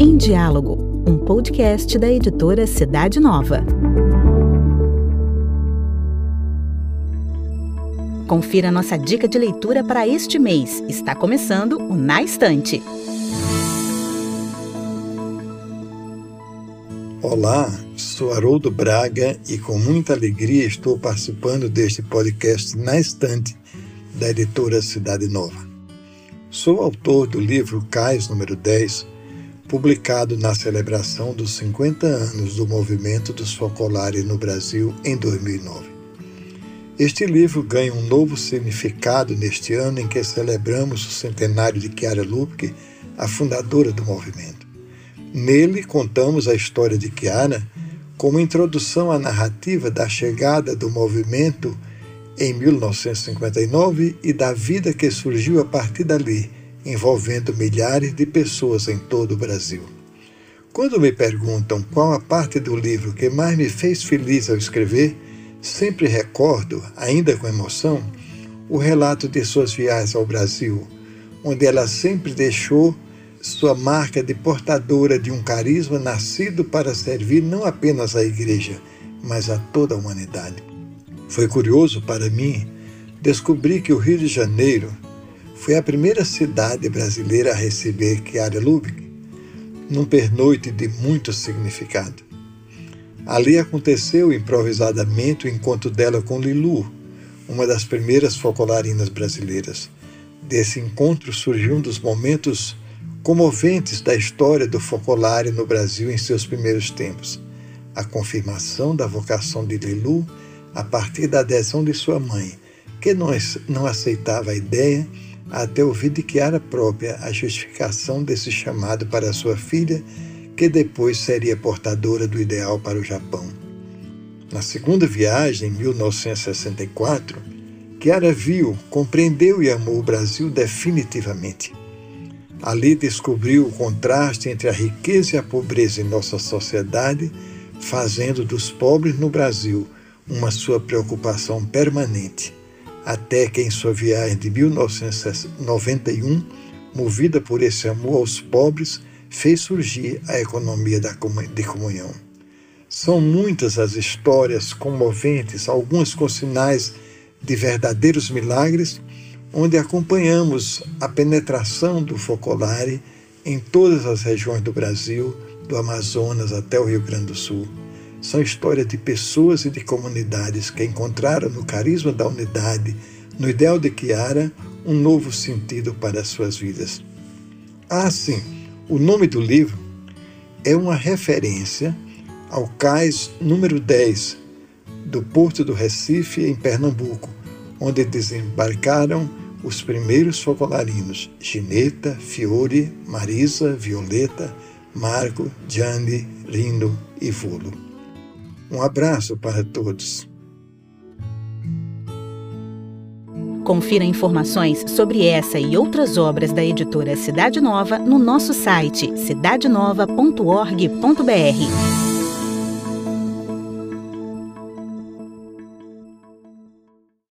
Em Diálogo, um podcast da editora Cidade Nova. Confira nossa dica de leitura para este mês. Está começando o Na Estante. Olá, sou Haroldo Braga e com muita alegria estou participando deste podcast Na Estante, da editora Cidade Nova. Sou autor do livro Cais número 10, publicado na celebração dos 50 anos do movimento dos focolares no Brasil em 2009. Este livro ganha um novo significado neste ano em que celebramos o centenário de Chiara Lubke, a fundadora do movimento. Nele contamos a história de Chiara como introdução à narrativa da chegada do movimento em 1959 e da vida que surgiu a partir dali, envolvendo milhares de pessoas em todo o Brasil. Quando me perguntam qual a parte do livro que mais me fez feliz ao escrever, sempre recordo, ainda com emoção, o relato de suas viagens ao Brasil, onde ela sempre deixou sua marca de portadora de um carisma nascido para servir não apenas à Igreja, mas a toda a humanidade. Foi curioso para mim descobrir que o Rio de Janeiro foi a primeira cidade brasileira a receber Chiara Lubick, num pernoite de muito significado. Ali aconteceu improvisadamente o encontro dela com Lilu, uma das primeiras focolarinas brasileiras. Desse encontro surgiu um dos momentos comoventes da história do focolare no Brasil em seus primeiros tempos. A confirmação da vocação de Lilu a partir da adesão de sua mãe, que não, aceitava a ideia até ouvir de Chiara própria a justificação desse chamado para sua filha, que depois seria portadora do ideal para o Japão. Na segunda viagem, em 1964, Chiara viu, compreendeu e amou o Brasil definitivamente. Ali descobriu o contraste entre a riqueza e a pobreza em nossa sociedade, fazendo dos pobres no Brasil uma sua preocupação permanente, até que em sua viagem de 1991, movida por esse amor aos pobres, fez surgir a economia de comunhão. São muitas as histórias comoventes, algumas com sinais de verdadeiros milagres onde acompanhamos a penetração do focolare em todas as regiões do Brasil, do Amazonas até o Rio Grande do Sul. São histórias de pessoas e de comunidades que encontraram no carisma da unidade, no ideal de Chiara, um novo sentido para as suas vidas. Ah, sim, o nome do livro é uma referência ao cais número 10 do Porto do Recife, em Pernambuco, onde desembarcaram os primeiros focolarinos Gineta, Fiore, Marisa, Violeta, Marco, Gianni, Lino e Vulo. Um abraço para todos. Confira informações sobre essa e outras obras da editora Cidade Nova no nosso site cidadenova.org.br.